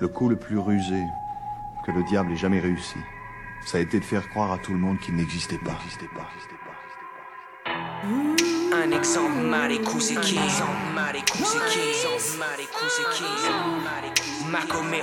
Le coup le plus rusé que le diable ait jamais réussi, ça a été de faire croire à tout le monde qu'il n'existait pas. Un exemple Marikou c'est qui Makomé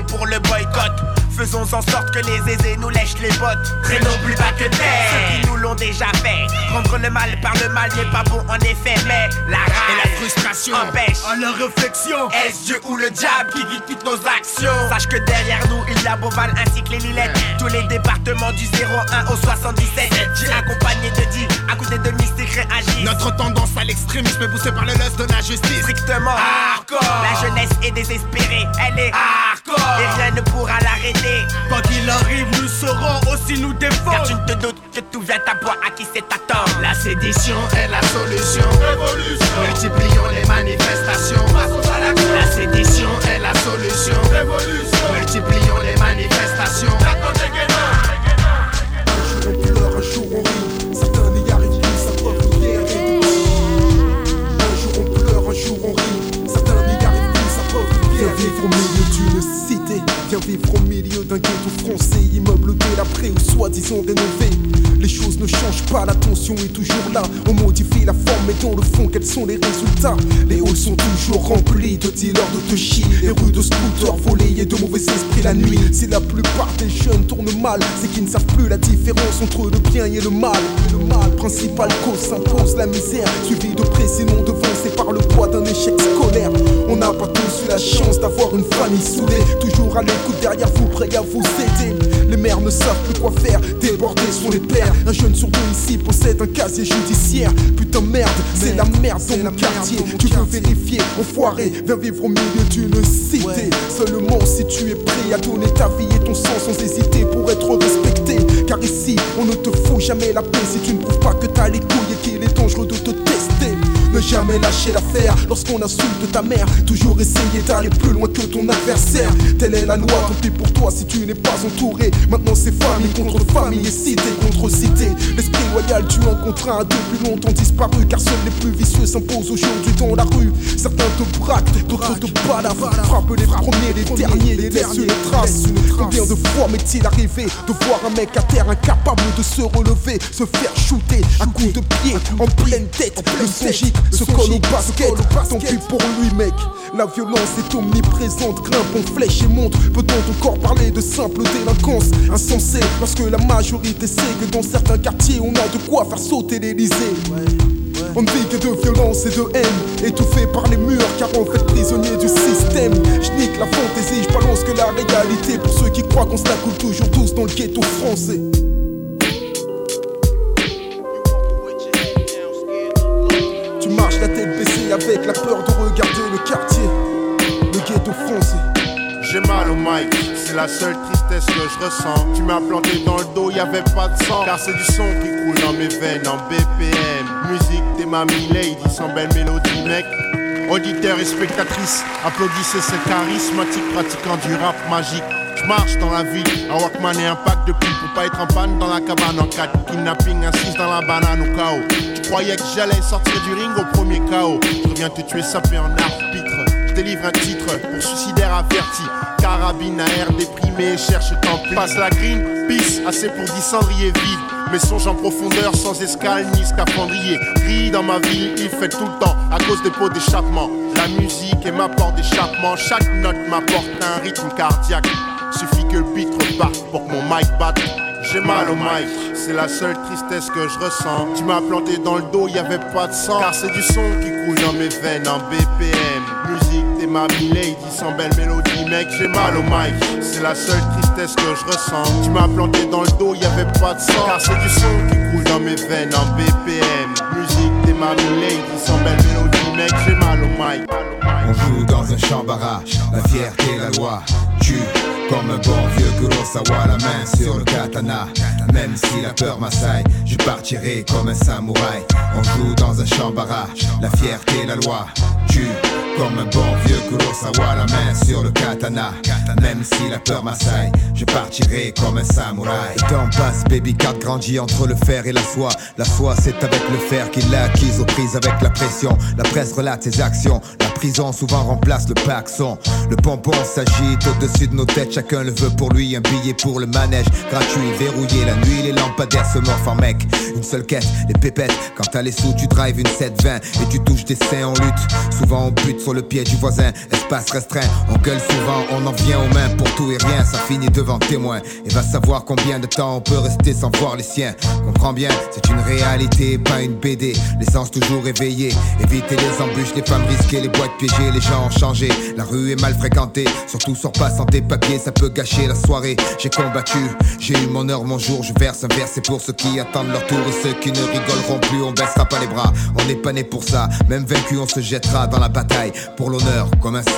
pour le. Faisons en sorte que les aisés nous lèchent les bottes. Traînons plus bas que terre. Ceux qui nous l'ont déjà fait. Rendre le mal par le mal n'est pas bon en effet, mais la rage et la frustration empêchent à leur réflexion. Est-ce Dieu ou le diable qui guide toutes nos actions? Sache que derrière nous, il y a Beauval ainsi que les Lillettes. Tous les départements du 01 au 77. J'ai accompagné de 10 à côté de Mystique réagit. Notre tendance à l'extrémisme est poussée par le lust de la justice. strictement hardcore. La jeunesse est désespérée, elle est hardcore. Et rien ne pourra l'arrêter. Quoi qu'il arrive, nous saurons aussi nous Car défendre. tu ne te doutes que tout vient à boire à qui c'est attendre. La sédition est la solution. Révolution. Multiplions les manifestations. La sédition est la solution. Révolution. Multiplions les manifestations. Au milieu d'une cité. Viens vivre au milieu d'un ghetto français. Immeuble délabré ou soi-disant rénové. Les choses ne changent pas, la tension est toujours là. On modifie la forme, mais dans le fond, quels sont les résultats? Les halls sont toujours remplis de dealers de touchy. Les rues de scooters volés et de mauvais esprits la nuit. Si la plupart des jeunes tournent mal, c'est qu'ils ne savent plus la différence entre le bien et le mal. Le mal, principal cause, s'impose la misère. Suivi de près, sinon devancé par le poids d'un échec scolaire. On n'a pas tous eu la chance d'avoir une famille soudée. Toujours à l'écoute derrière vous, prêts à vous aider. Les mères ne savent plus quoi faire, débordés sont les pères. Un jeune sur deux ici possède un casier judiciaire. Putain, merde, c'est la merde dans mon quartier. Tu peux vérifier, enfoiré, viens vivre au milieu d'une cité. Seulement si tu es prêt à donner ta vie et ton sang sans hésiter pour être respecté. Car ici, on ne te fout jamais la paix si tu ne prouves pas que t'as les couilles et qu'il est dangereux de te tester. Ne jamais lâcher l'affaire lorsqu'on insulte ta mère. Toujours essayer d'aller plus loin que ton adversaire. Telle est la loi, pis pour toi si tu n'es pas entouré. Maintenant c'est famille contre famille et cité contre cité. L'esprit loyal, tu en contre un depuis longtemps disparu. Car seuls les plus vicieux s'imposent aujourd'hui dans la rue. Certains te braquent, d'autres te baladent. Frappe les premiers, les derniers, les laissent une trace. Combien de fois m'est-il arrivé de voir un mec à terre incapable de se relever, se faire shooter à coups de pied en pleine tête. Le songique se colle au basket. Tant pis pour lui, mec. La violence est omniprésente, grimpe en flèche et monte. Peut-on encore parler de simple délinquance insensée? Lorsque la majorité sait que dans certains quartiers on a de quoi faire sauter l'Elysée? On ne vit que de violence et de haine, étouffé par les murs, car on fait prisonnier du système. Je nique la fantaisie, je balance que la réalité pour ceux qui croient qu'on se la coule toujours tous dans le ghetto français. La tête baissée avec la peur de regarder le quartier, le ghetto français. J'ai mal au mic, c'est la seule tristesse que je ressens. Tu m'as planté dans le dos, y avait pas de sang. Car c'est du son qui coule dans mes veines en BPM. Musique des mamies lady, sans belle mélodie, mec. Auditeurs et spectatrices, applaudissez ce charismatique pratiquant du rap magique. Je marche dans la ville, un Walkman et un pack de pile pour pas être en panne dans la cabane en 4 Kidnapping, insiste dans la banane au chaos. Tu croyais que j'allais sortir du ring au premier chaos. Je reviens te tuer sapé en arbitre. Je délivre un titre pour suicidaire averti. Carabine à air déprimé, cherche tant pis. Passe la green, peace, assez pour 10 cendriers vides. Mes songes en profondeur, sans escale ni scaphandrier. Gris dans ma ville, il fait tout le temps à cause des pots d'échappement. La musique est ma porte d'échappement. Chaque note m'apporte un rythme cardiaque. Suffit que le beat reparte pour que mon mic batte. J'ai mal au mic, c'est la seule tristesse que je ressens. Tu m'as planté dans le dos, y avait pas de sang. Car c'est du son qui coule dans mes veines en BPM. Musique des mamies lady, sans belle mélodie, mec, j'ai mal au mic. C'est la seule tristesse que je ressens. Tu m'as planté dans le dos, y avait pas de sang. Car c'est du son qui coule dans mes veines en BPM. Musique des mamies lady, sans belle mélodie, mec, j'ai mal au mic. On joue dans un champ barrage, la fierté, la loi tue comme un bon vieux Kurosawa, la main sur le katana. Même si la peur m'assaille, je partirai comme un samouraï. On joue dans un champ barrage, la fierté, la loi tue comme un bon vieux Kurosawa, la main sur le katana. Même si la peur m'assaille, je partirai comme un samouraï. Le temps passe, baby cat grandit entre le fer et la foi. La foi, c'est avec le fer qu'il l'a acquise aux prises avec la pression. La presse relate ses actions. La prison souvent remplace le paxon. Le pompon s'agite au-dessus de nos têtes, chacun le veut pour lui. Un billet pour le manège, gratuit, verrouillé. La nuit, les lampadaires se morfent en mec. Une seule quête, les pépettes. Quand t'as les sous, tu drives une 720 et tu touches des seins en lutte. Souvent on bute sur le pied du voisin, restreint. On gueule souvent, on en vient aux mains pour tout et rien. Ça finit devant témoin. Et va savoir combien de temps on peut rester sans voir les siens. Comprends bien, c'est une réalité, pas une BD. L'essence toujours éveillée. Éviter les embûches, les femmes risquées, les boîtes piégées, les gens ont changé. La rue est mal fréquentée, surtout sur pas sans tes papiers, ça peut gâcher la soirée. J'ai combattu, j'ai eu mon heure, mon jour. Je verse un verre, c'est pour ceux qui attendent leur tour et ceux qui ne rigoleront plus. On baissera pas les bras, on n'est pas né pour ça. Même vaincu, on se jettera dans la bataille pour l'honneur comme un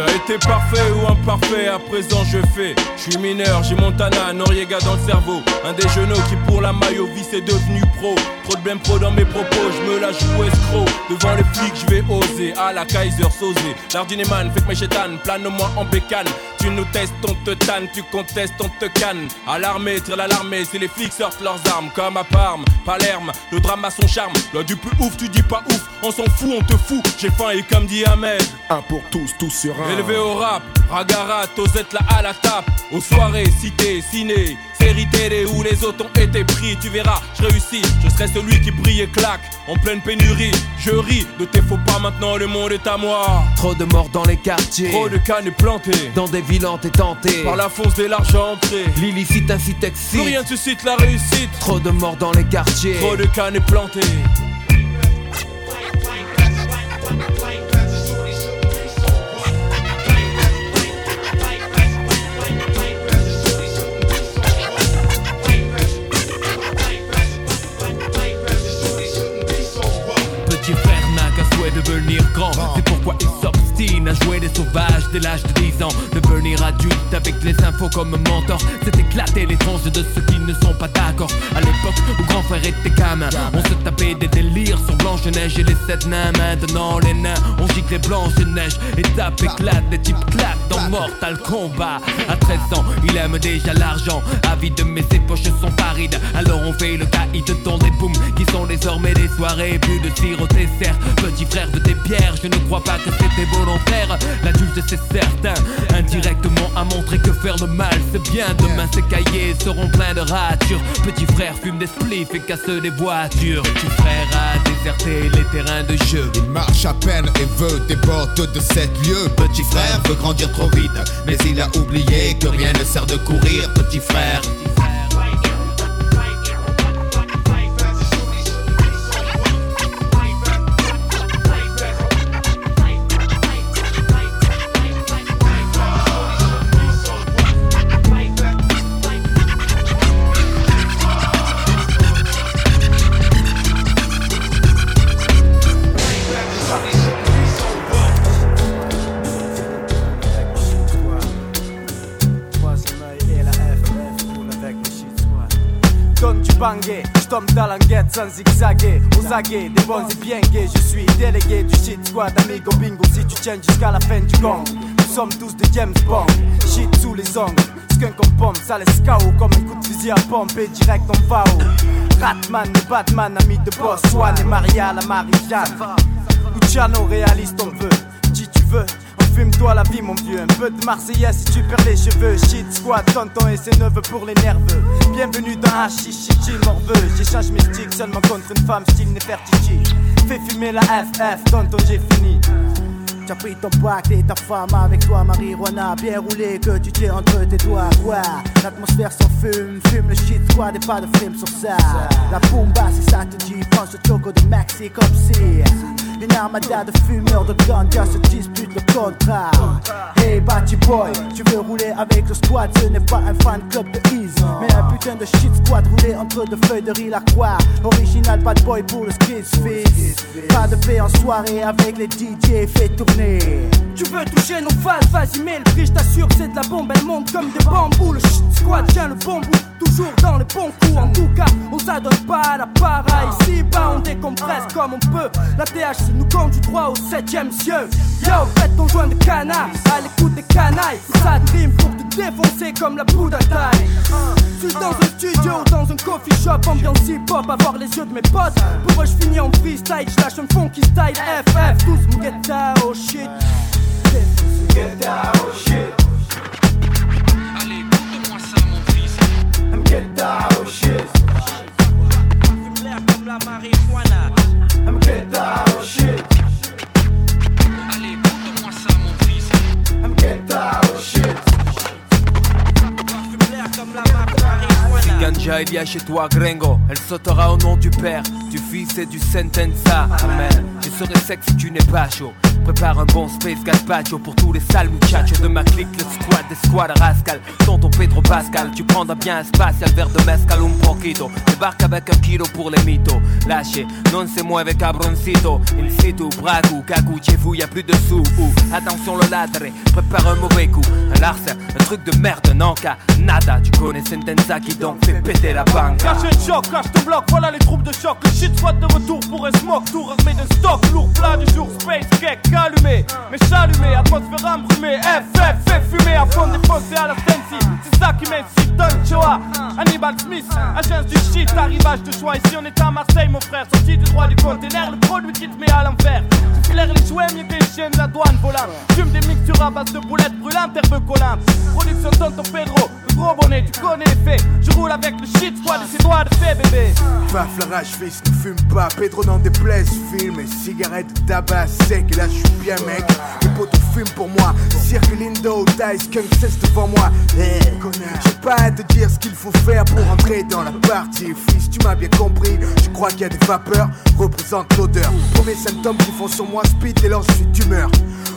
t'as été parfait ou imparfait, à présent je fais. Je suis mineur, j'ai Montana, Noriega dans le cerveau. Un des genoux qui pour la maillot vie c'est devenu pro. Trop de blême pro dans mes propos, je me la joue escroc. Devant les flics, je vais oser. À la Kaiser Sosé. L'ardineman fait que mes chétanes, plane-moi en bécane. Tu nous testes, on te tanne, tu contestes, on te canne. À l'armée, tire l'alarmée, si les flics sortent leurs armes. Comme à Parme, Palerme, le drame a son charme. Loi du plus ouf, tu dis pas ouf, on s'en fout, on te fout. J'ai faim et comme dit Ahmed. Un pour tous, tous sur un. Élevé au rap, Ragarat, Osette là à la tape. Aux soirées, cité, ciné, série télé où les autres ont été pris. Tu verras, je réussis, je serai celui qui brille et claque. En pleine pénurie, je ris de tes faux pas maintenant, le monde est à moi. Trop de morts dans les quartiers. Trop de cannes plantées. Dans des villes et tentées. Par la fonce et l'argent entré. L'illicite incite excite. Plus rien ne suscite la réussite. Trop de morts dans les quartiers. Trop de cannes plantées. grand. C'est pourquoi up. sortent sauvage dès l'âge de 10 ans. Devenir adulte avec les infos comme mentor, c'est éclater les tranches de ceux qui ne sont pas d'accord. À l'époque où grand frère était gamin, on se tapait des délires sur Blanche-Neige et les sept nains. Maintenant, les nains, on gicle les Blanche-Neige. Étape éclate, les types claquent dans Mortal Kombat. À 13 ans, il aime déjà l'argent. Avide, mais ses poches sont parides. Alors on fait le caïd dans les booms qui sont désormais des soirées. Plus de tir au dessert. Petit frère de tes pierres, je ne crois pas que c'était volontaire. L'adulte, c'est certain. Indirectement à montrer que faire le mal, c'est bien. Demain, ces cahiers seront pleins de ratures. Petit frère fume des spliffs et casse des voitures. Petit frère a déserté les terrains de jeu. Il marche à peine et veut portes de sept lieux. Petit frère veut grandir trop vite, mais il a oublié que rien ne sert de courir, petit frère. Donne du bangé, je tombe dans l'enquête sans zigzaguer. Aux aguets, des bons et bien gays. Je suis délégué du shit squad Amigo bingo. Si tu tiens jusqu'à la fin du gong Nous sommes tous des James Bond. Shit sous les ongles Skunk en pomme, ça laisse KO Comme un coup de fusil à pompe et direct on va Ratman et Batman, ami de boss Swan et Maria, la Marie-Jeanne Luciano, réaliste on veut Qui tu veux Fume-toi la vie mon vieux, un peu de Marseillais si tu perds les cheveux. Shit squad, tonton et ses neveux pour les nerveux. Bienvenue dans Hachichi, morveux. J'échange mes sticks seulement contre une femme style Nefertiti. Fais fumer la FF, tonton j'ai fini. T'as pris ton pacte et ta femme avec toi, marijuana. Bien roulé que tu t'es entre tes doigts. Quoi? L'atmosphère s'en fume, fume le shit squad et pas de film sur ça. La bomba, si ça te dit, pense le choco de Maxi comme si une armada de fumeurs de ganja se dispute le contrat. Hey Batty Boy, tu veux rouler avec le squad, ce n'est pas un fan club de Ease, mais un putain de shit squad roulé entre deux feuilles de riz la croix. Original bad boy pour le skis fizz. Pas de paix en soirée avec les DJ, fais tourner. Tu veux toucher nos phases, vas-y mets le prix, t'assure c'est de la bombe, elle monte comme des bambous Le shit squad tient le bon bout, toujours dans les bons coups En tout cas, on s'adonne pas à la para Ici bas on décompresse comme on peut La THC nous conduit droit au septième cieux Yo, faites ton joint de canard, à l'écoute des canailles Ça dream pour te défoncer comme la poudre à taille Je suis dans un studio, dans un coffee shop Ambiance hip-hop, avoir les yeux de mes potes Pour eux je finis en freestyle, je lâche un funky style FF, tous mon get oh down, shit. Get down, oh shit. Get down, shit. Allez, écoute-moi ça, mon fils. Get down, oh shit. Fume l'air comme la marijuana. Ganja, il y a chez toi, Gringo. Elle sautera au nom du Père, du Fils et du Sentenza. Amen. Je serai sec si tu n'es pas chaud. Prépare un bon space gazpacho pour tous les sales muchachos de ma clique, le squad des squads rascal. Tonton Pedro Pascal, tu prendras bien un spatial verre de mezcal un poquito. Débarque avec un kilo pour les mythos. Lâchez, non moi avec cabroncito. Il situ, bragu, cagou, chez vous y a plus de sous. Ouh, attention le ladre, prépare un mauvais coup. Un larcin, un truc de merde, qu'à nada. Tu connais Sentenza qui donc fait péter la banque. Cache le choc, cache ton bloc, voilà les troupes de choc. Le shit soit de retour pour un smoke, tour armé de stock. Lourd plat du jour, space cake, allumé. Mais chalumé, atmosphère embrumée. FF, fait fumer à fond défoncé à la Sensi. C'est ça qui m'incite, Don Choa. Hannibal Smith, agence du shit, arrivage de choix. Ici on est à Marseille, mon frère. Sorti du droit du conteneur, le produit qui te met à l'envers. Tu les jouets, mieux que les chiens de la douane volante. Fume des mixtures à base de boulettes brûlantes, herbe collante. Production Tonton Pedro, le gros bonnet, tu connais les faits. Je roule avec le shit squad ses doigts de fait, bébé. Paf la rage fils ne fume pas Pedro n'en déplaise Film et cigarette tabac sec Et là je bien mec. Les potos fument pour moi. Cirque Lindo, Dice, Skunk cesse devant moi. Eh, J'ai pas à te dire ce qu'il faut faire Pour entrer dans la partie. Fils tu m'as bien compris. Je crois qu'il y a des vapeurs Représente l'odeur. Premier symptômes qui font sur moi speed Et suis d'humeur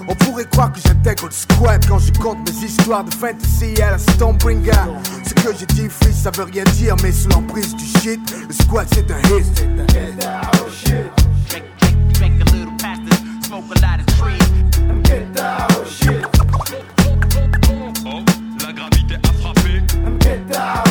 on pourrait croire que j'intègre le squad quand je compte mes histoires de fantasy à la Stormbringer. Ce que j'ai dit, fils, ça veut rien dire, mais sous l'emprise du shit, le squad c'est un hit. smoke a lot of trees. Get down, shit. Oh, la gravité a frappé. Get down.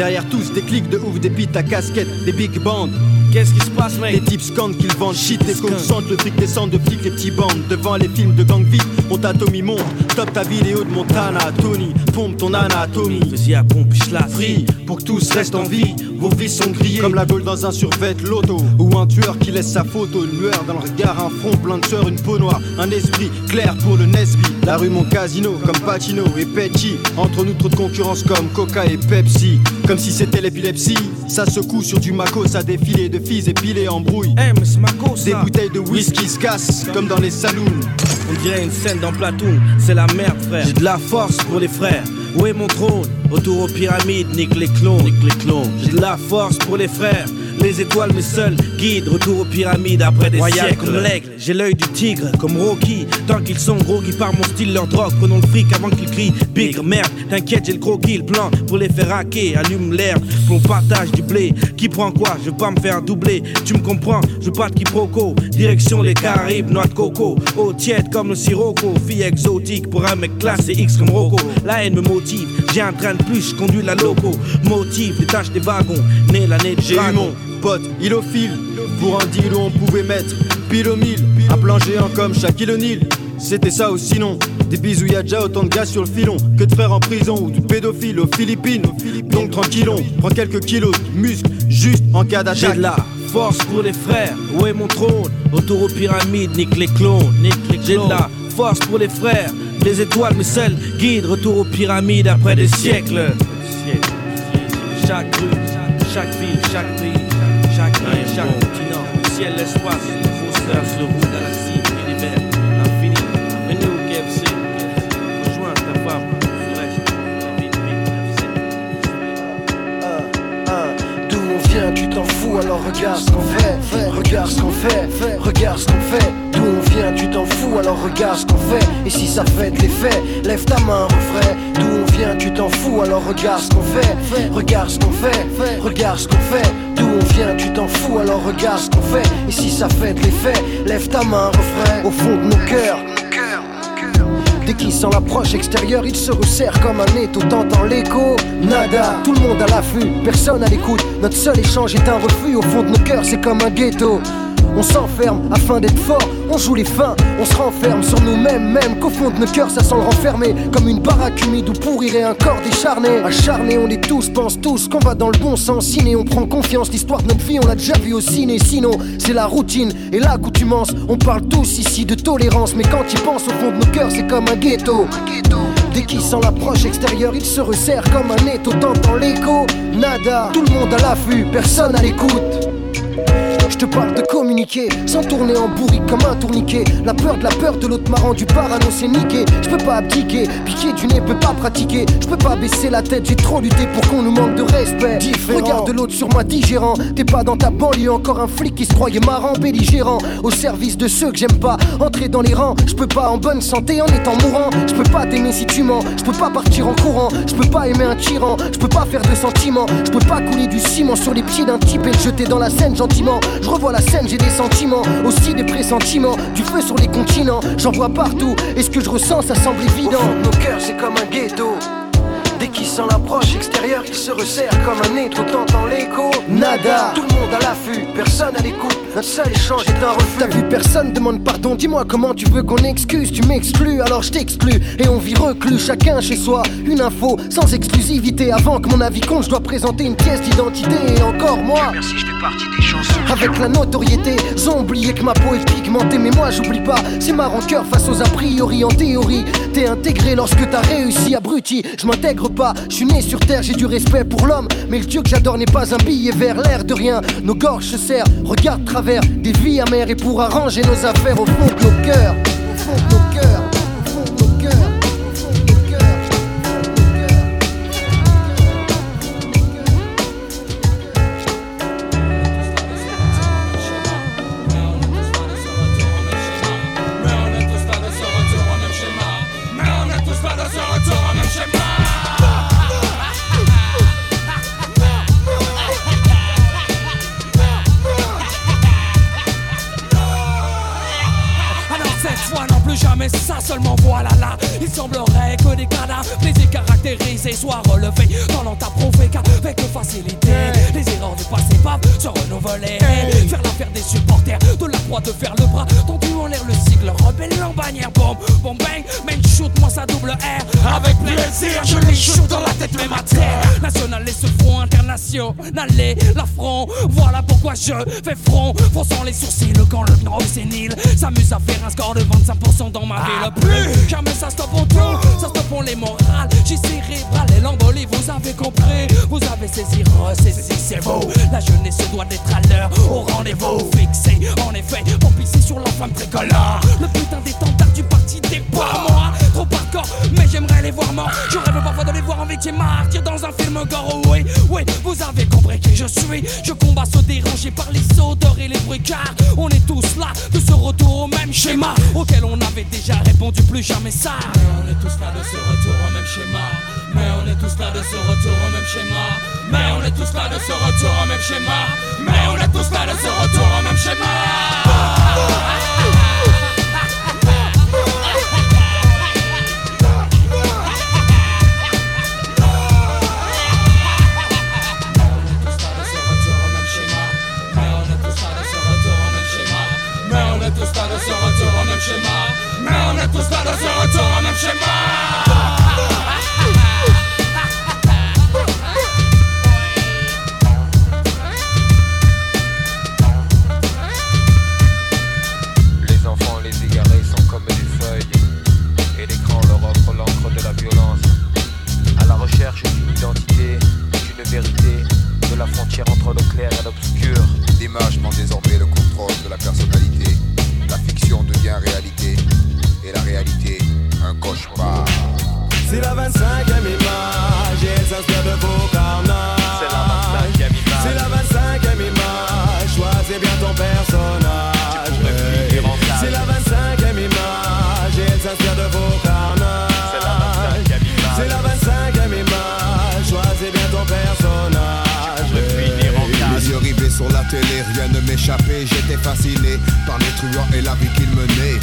Derrière tous des clics de ouf, des beats à casquette, des big bands. Qu'est-ce qui se passe, mec? Les types scandent qu'ils vendent shit, les concentrent, le fric descend de flics, les petits bandes. Devant les films de gang vite, on t'atomie monte. Top ta vidéo de Montana, Tony, pompe ton anatomie. Vas-y à pompe, la Free, pour que tous restent en vie. Vos vies sont grillées comme la gueule dans un survêt loto. Ou un tueur qui laisse sa photo, une lueur dans le regard, un front plein de sueur, une peau noire, un esprit clair pour le Nesby. La rue mon casino comme Pacino et Petty. Entre nous trop de concurrence comme Coca et Pepsi. Comme si c'était l'épilepsie. Ça secoue sur du Mako, ça défilé de filles épilées en brouille. Eh Des bouteilles de whisky se cassent comme dans les saloons. On dirait une scène dans Platoon, c'est la merde frère. J'ai de la force pour les frères. Où est mon trône? Autour aux pyramides, nique les clones, nique les clones. J'ai de la force pour les frères. Les étoiles, mes seuls guides, retour aux pyramides après des Royal siècles. comme l'aigle, j'ai l'œil du tigre, comme Rocky. Tant qu'ils sont gros, qui par mon style, leur drogue. Prenons le fric avant qu'ils crient bigre, merde. T'inquiète, j'ai le croquis, le plan pour les faire hacker. Allume l'air, qu'on partage du blé. Qui prend quoi? Je veux pas me faire doubler. Tu me comprends? Je veux pas de quiproquo. Direction les Caraïbes, noix de coco. Eau tiède comme le sirocco. Fille exotique pour un mec classé X comme Rocco. La haine me motive, j'ai un train de plus, je conduis la loco. Motive les tâches des wagons. Né l'année de J'ai eu mon pote, il au fil. Pour un deal où on pouvait mettre pile au mille. Un plan géant comme Shaquille O'Neal. C'était ça ou sinon. Des bisous, y a déjà autant de gars sur le filon que de frères en prison ou de pédophiles aux Philippines. Donc tranquillon, prends quelques kilos de muscles juste en cas J'ai d'attaque. de la force pour les frères, où est mon trône? Autour aux pyramides, nique les clones, nique les clones. J'ai de la force pour les frères, les étoiles mes seuls guides, retour aux pyramides après des siècles. Chaque rue, chaque ville, chaque pays, chaque île, chaque continent, ciel, l'espace, fausseur, sur roue, galaxie, univers, infini. Venez au KFC, rejoins ta femme, D'où on vient, tu t'en fous, alors regarde ce qu'on fait. Regarde ce qu'on fait, regarde ce qu'on fait. Vient, tu t'en fous, alors regarde ce qu'on fait. Et si ça fait de l'effet, lève ta main, refrain. D'où on vient, tu t'en fous, alors regarde ce qu'on fait. Regarde ce qu'on fait, regarde ce qu'on fait. D'où on vient, tu t'en fous, alors regarde ce qu'on fait. Et si ça fait de l'effet, lève ta main, refrain. Au fond de nos cœurs. Dès qu'il sent l'approche extérieure, il se resserre comme un étau, t'entends l'écho. Nada, tout le monde à l'affût, personne à l'écoute. Notre seul échange est un refus, au fond de nos cœurs, c'est comme un ghetto. On s'enferme afin d'être fort, on joue les fins, on se renferme sur nous-mêmes, même qu'au fond de nos cœurs ça sent le renfermer. Comme une baraque humide où pourrirait un corps décharné. Acharné, on est tous, pense tous qu'on va dans le bon sens. Ciné, on prend confiance, l'histoire de notre vie, on l'a déjà vu au ciné. Sinon, c'est la routine et l'accoutumance. On parle tous ici de tolérance, mais quand il pense au fond de nos cœurs, c'est comme un ghetto. Dès qu'il sent l'approche extérieure, il se resserre comme un étau, t'entends l'écho. Nada, tout le monde à l'affût, personne à l'écoute. Je te parle de communiquer, sans tourner en bourrique comme un tourniquet. La peur de la peur de l'autre m'a rendu parano, c'est niqué. Je peux pas abdiquer, piquer du nez, peux pas pratiquer. Je peux pas baisser la tête, j'ai trop lutté pour qu'on nous manque de respect. Regarde de l'autre sur moi digérant. T'es pas dans ta banlieue, encore un flic qui se croyait marrant, belligérant. Au service de ceux que j'aime pas, entrer dans les rangs. Je peux pas en bonne santé en étant mourant. Je peux pas t'aimer si tu mens. Je peux pas partir en courant. Je peux pas aimer un tyran. Je peux pas faire de sentiments. Je peux pas couler du ciment sur les pieds d'un type et le jeter dans la scène gentiment. Je revois la scène, j'ai des sentiments, aussi des pressentiments. Du feu sur les continents, j'en vois partout. Et ce que je ressens, ça semble évident. Nos cœurs, c'est comme un ghetto. Dès qu'il sent l'approche extérieure, il se resserre comme un étau, t'entends l'écho. Nada, tout le monde à l'affût, personne à l'écoute. Un seul échange est un refus. T'as vu personne demande pardon, dis-moi comment tu veux qu'on excuse. Tu m'exclus, alors je t'exclus. Et on vit reclus, chacun chez soi. Une info sans exclusivité. Avant que mon avis compte, je dois présenter une pièce d'identité. Et encore moi. Merci, je fais partie des chansons. Avec la notoriété, ont oublié que ma peau est pigmentée, mais moi j'oublie pas. C'est ma rancœur face aux a priori. En théorie, t'es intégré lorsque t'as réussi, abruti. Je m'intègre je suis né sur terre, j'ai du respect pour l'homme. Mais le dieu que j'adore n'est pas un billet vers l'air de rien. Nos gorges se serrent, regarde travers des vies amères et pour arranger nos affaires au fond de nos cœurs. Au fond de nos cœurs. Soit relevé. Talent à prouver qu'avec facilité, les erreurs du passé peuvent se renouveler. Faire l'affaire des supporters, de la croix de faire le bras, tendu en l'air le sigle, rebelle en bannière, bombe, bombe bang, main moi ça double R. Avec plaisir, je les shoot dans la tête, même à terre. National et ce front international, l'affront. Voilà pourquoi je fais front, fronçant les sourcils quand le grand sénile s'amuse à faire un score de 25% dans ma ville. Plus jamais ça stoppe en tout, ça stoppe en les morales. J'ai cérébral et l'embolie, vous avez compris, vous avez saisi, ressaisi, c'est beau. La jeunesse doit être à l'heure, au rendez-vous fixé. En effet, pour pisser sur la femme tricolore. Le putain d'étendard du parti des moi. Trop mais j'aimerais les voir morts. Je rêve parfois de les voir en victime martyr dans un film gore. Oui, oui, vous avez compris qui je suis. Je combats ceux dérangés par les odeurs et les bruits car on est tous là de ce retour au même schéma auquel on avait déjà répondu plus jamais ça. Mais on est tous là de ce retour au même schéma. Mais on est tous là de ce retour au même schéma. Mais on est tous là de ce retour au même schéma. Mais on est tous là de ce retour télé, rien ne m'échappait. J'étais fasciné par les truands et la vie qu'ils menaient.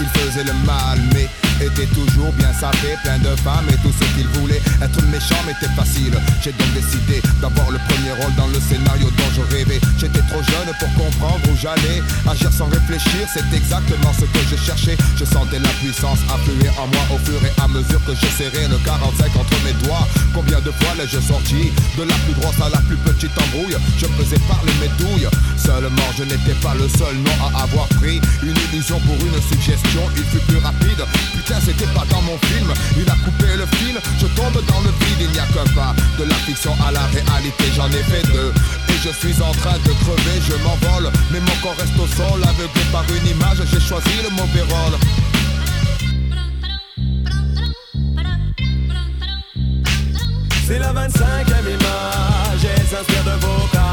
Ils faisaient le mal, mais étaient toujours bien sapés, plein de femmes et tout ce qu'ils voulaient. Être méchant m'était facile. J'ai donc décidé d'avoir le premier rôle dans le scénario dont je rêvais. J'étais trop jeune pour comprendre où j'allais. Agir sans réfléchir, c'est exactement ce que je cherchais. Je sentais la puissance affluer en moi au fur et à mesure que je serrais le 45 entre mes doigts. Combien de fois l'ai-je sorti De la plus grosse à la plus petite embrouille? Je faisais parler mes douilles. Seulement, je n'étais pas le seul nom à avoir pris une illusion pour une suggestion. Il fut plus rapide. C'était pas dans mon film. Il a coupé le fil. Je tombe dans le vide. Il n'y a qu'un pas de la fiction à la réalité. J'en ai fait deux. Et je suis en train de crever. Je m'envole. Mais mon corps reste au sol. Aveuglé par une image. J'ai choisi le mauvais rôle. C'est la 25e image et elle s'inspire de vos carnages.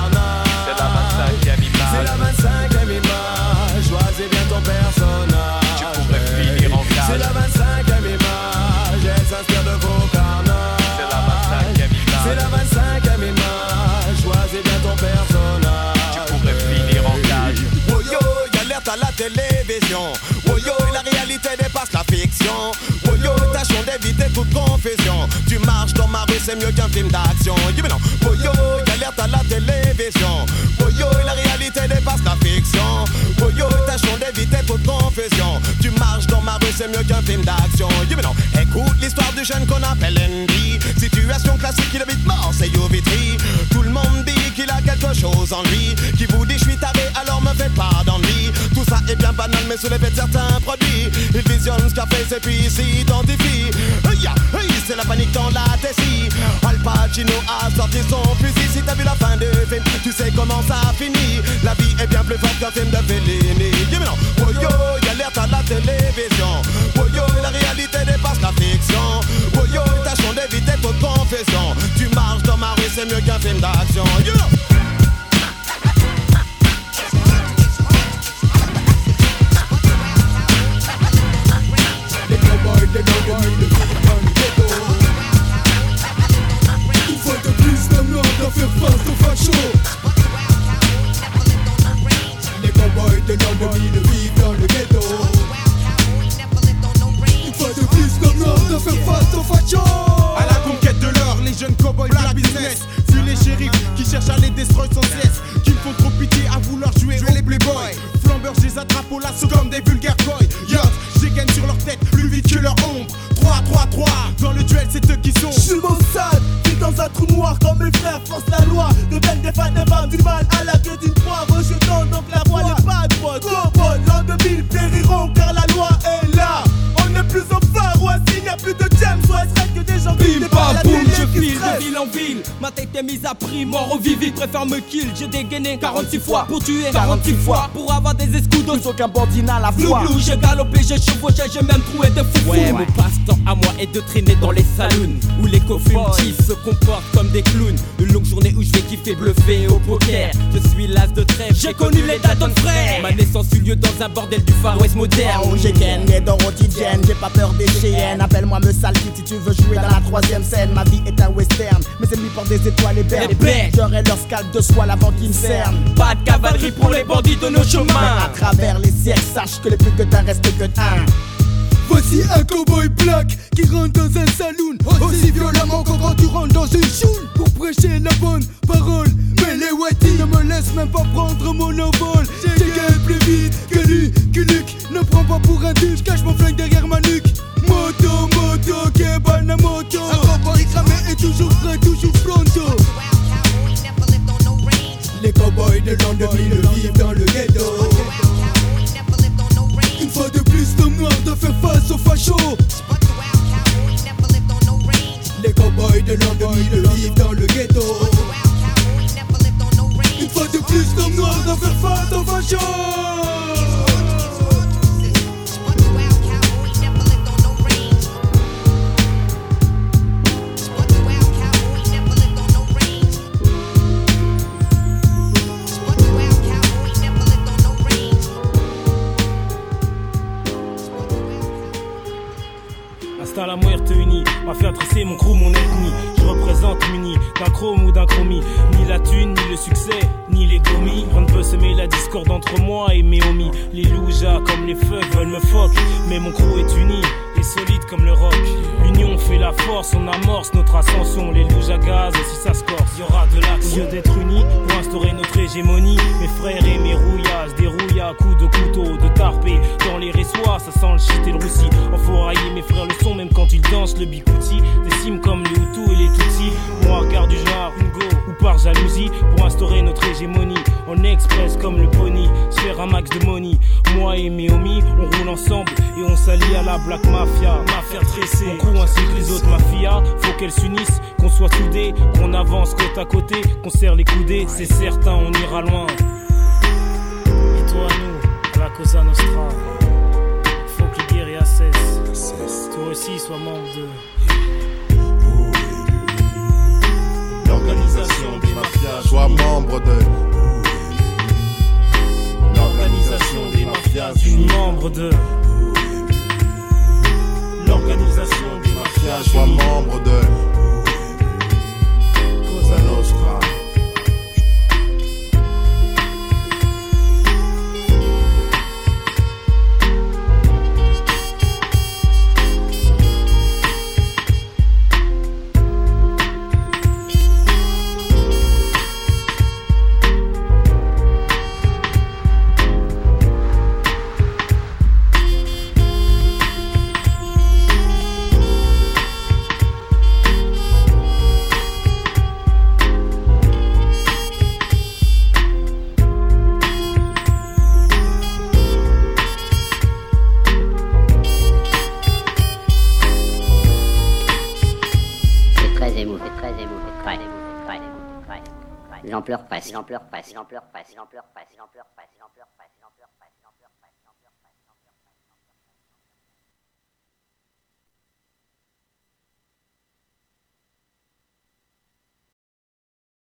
Télévision. Woyo, la réalité dépasse la fiction. Woyo, tâchons d'éviter toute confusion. Tu marches dans ma rue, c'est mieux qu'un film d'action. Mais non. Woyo, y'alerte à la télévision. Woyo, la réalité dépasse la fiction. Woyo, tâchons d'éviter toute confusion. Tu marches dans ma rue, c'est mieux qu'un film d'action. Non. Écoute l'histoire du jeune qu'on appelle Andy. Situation classique, il habite Marseille au Vitry. Tout le monde dit qu'il a quelque chose en lui. Qui vous dit je suis taré, alors me faites pas d'ennui. Ça est bien banal, mais de certains produits. Il visionne ce qu'a fait, et puis il s'identifie. Hey, c'est la panique dans la tessie. Al Pacino a sorti son fusil. Si t'as vu la fin du film, tu sais comment ça finit. La vie est bien plus forte qu'un film de Fellini. Mais non, oh yo, y alerte à la télévision. Oh yo, la réalité dépasse la fiction. Oh yo, tâchons d'éviter toute confession. Tu marches dans ma rue, c'est mieux qu'un film d'action. Les le ghetto. Une fois de plus, d'un homme doit faire face aux fachos. Les cowboys de l'an 2000 vivent dans le ghetto. Une fois de plus, d'un homme doit faire face aux fachos. À la cowboys de la business. Les shérifs qui cherchent à les destroy sans cesse. Qui me font trop pitié à vouloir jouer les playboys. Flambeurs, je les attrape au lasso comme des vulgaires un trou noir comme mes frères, force la loi. Deviennent des fans des femmes, du mal à la queue d'une proie. Rejetant donc la voix, n'est pas de voix. Cowboy, l'an 2000 périront car la loi est là. On n'est plus au phare West, il n'y a plus de James West, reste que des gens qui De ville en ville. Ma tête est mise à prix, mort au vivi, préfère me kill. J'ai dégainé 46 fois pour tuer 46 fois pour avoir des escudos. Plus aucun bandit n'a la foi. flou, j'ai galopé, j'ai chevauché, j'ai même trouvé des fous. Ouais, mon passe-temps à moi est de traîner dans les saloons où les cofumes se comportent comme des clowns. Une longue journée vais kiffer bluffer au poker. Je suis l'as de trêve, j'ai connu les Dalton frères. Ma naissance eut lieu dans un bordel du Far West moderne. Oh, j'ai gagné dans Rotidienne, j'ai pas peur des Cheyennes. Appelle-moi me salty si tu veux jouer dans la troisième scène. Ma vie est un western, mes ennemis portent des étoiles et bernes. Les bêtes. J'aurai leur scalp de soie avant qu'ils me cernent. Pas de cavalerie pour les bandits de nos chemins. À travers les siècles, sache que les plus que d'un restent que un. Voici un cowboy black qui rentre dans un saloon. Aussi violemment qu'en quand tu rentres dans une choule. Pour prêcher la bonne parole. Mais les whiteys ne me laissent même pas prendre mon envol. J'ai gagné plus vite que lui, que Luc Ne prends pas pour un duc, cache mon flingue derrière ma nuque. Moto, moto, kebal na moto. Un cowboy cramé est toujours prêt, toujours pronto. Les cowboys de l'an 2000 vivent dans le ghetto face aux fachos Les cowboys de l'an 2000 vivent dans le ghetto. Une fois de plus, l'homme noir doit faire face aux fachos succès, ni les gomis. Rien ne peut semer la discorde entre moi et mes homies. Les loujas comme les fuck veulent me fuck. Mais mon crew est uni et solide comme le rock. L'union fait la force, on amorce notre ascension. Les loujas gaz, et si ça se corse, y aura de l'action. D'être unis pour instaurer notre hégémonie. Mes frères et mes rouillas, des rouillas à coups de couteau, de tarpé. Ça sent le shit et le roussi. Enfourailler mes frères le son, même quand ils dansent le bikouti. Des cimes comme les Hutus et les Tutsis. Moi, garde du genre, go ou par jalousie. Pour instaurer notre hégémonie. En express comme le pony, se faire un max de money. Moi et mes homies, on roule ensemble et on s'allie à la black mafia. Mafia tressée, on crew ainsi que les autres mafias. Faut qu'elles s'unissent, qu'on soit soudés, qu'on avance côte à côté, qu'on serre les coudées. C'est certain, on ira loin. Et toi, nous, la Cosa Nostra. Toi aussi, sois membre de. L'organisation des mafias. Sois membre de. L'organisation des mafias. Suis membre de. L'organisation des mafias. Sois membre de. Cosa Nostra. Presque, j'en pleure presque, j'en pleure presque, j'en.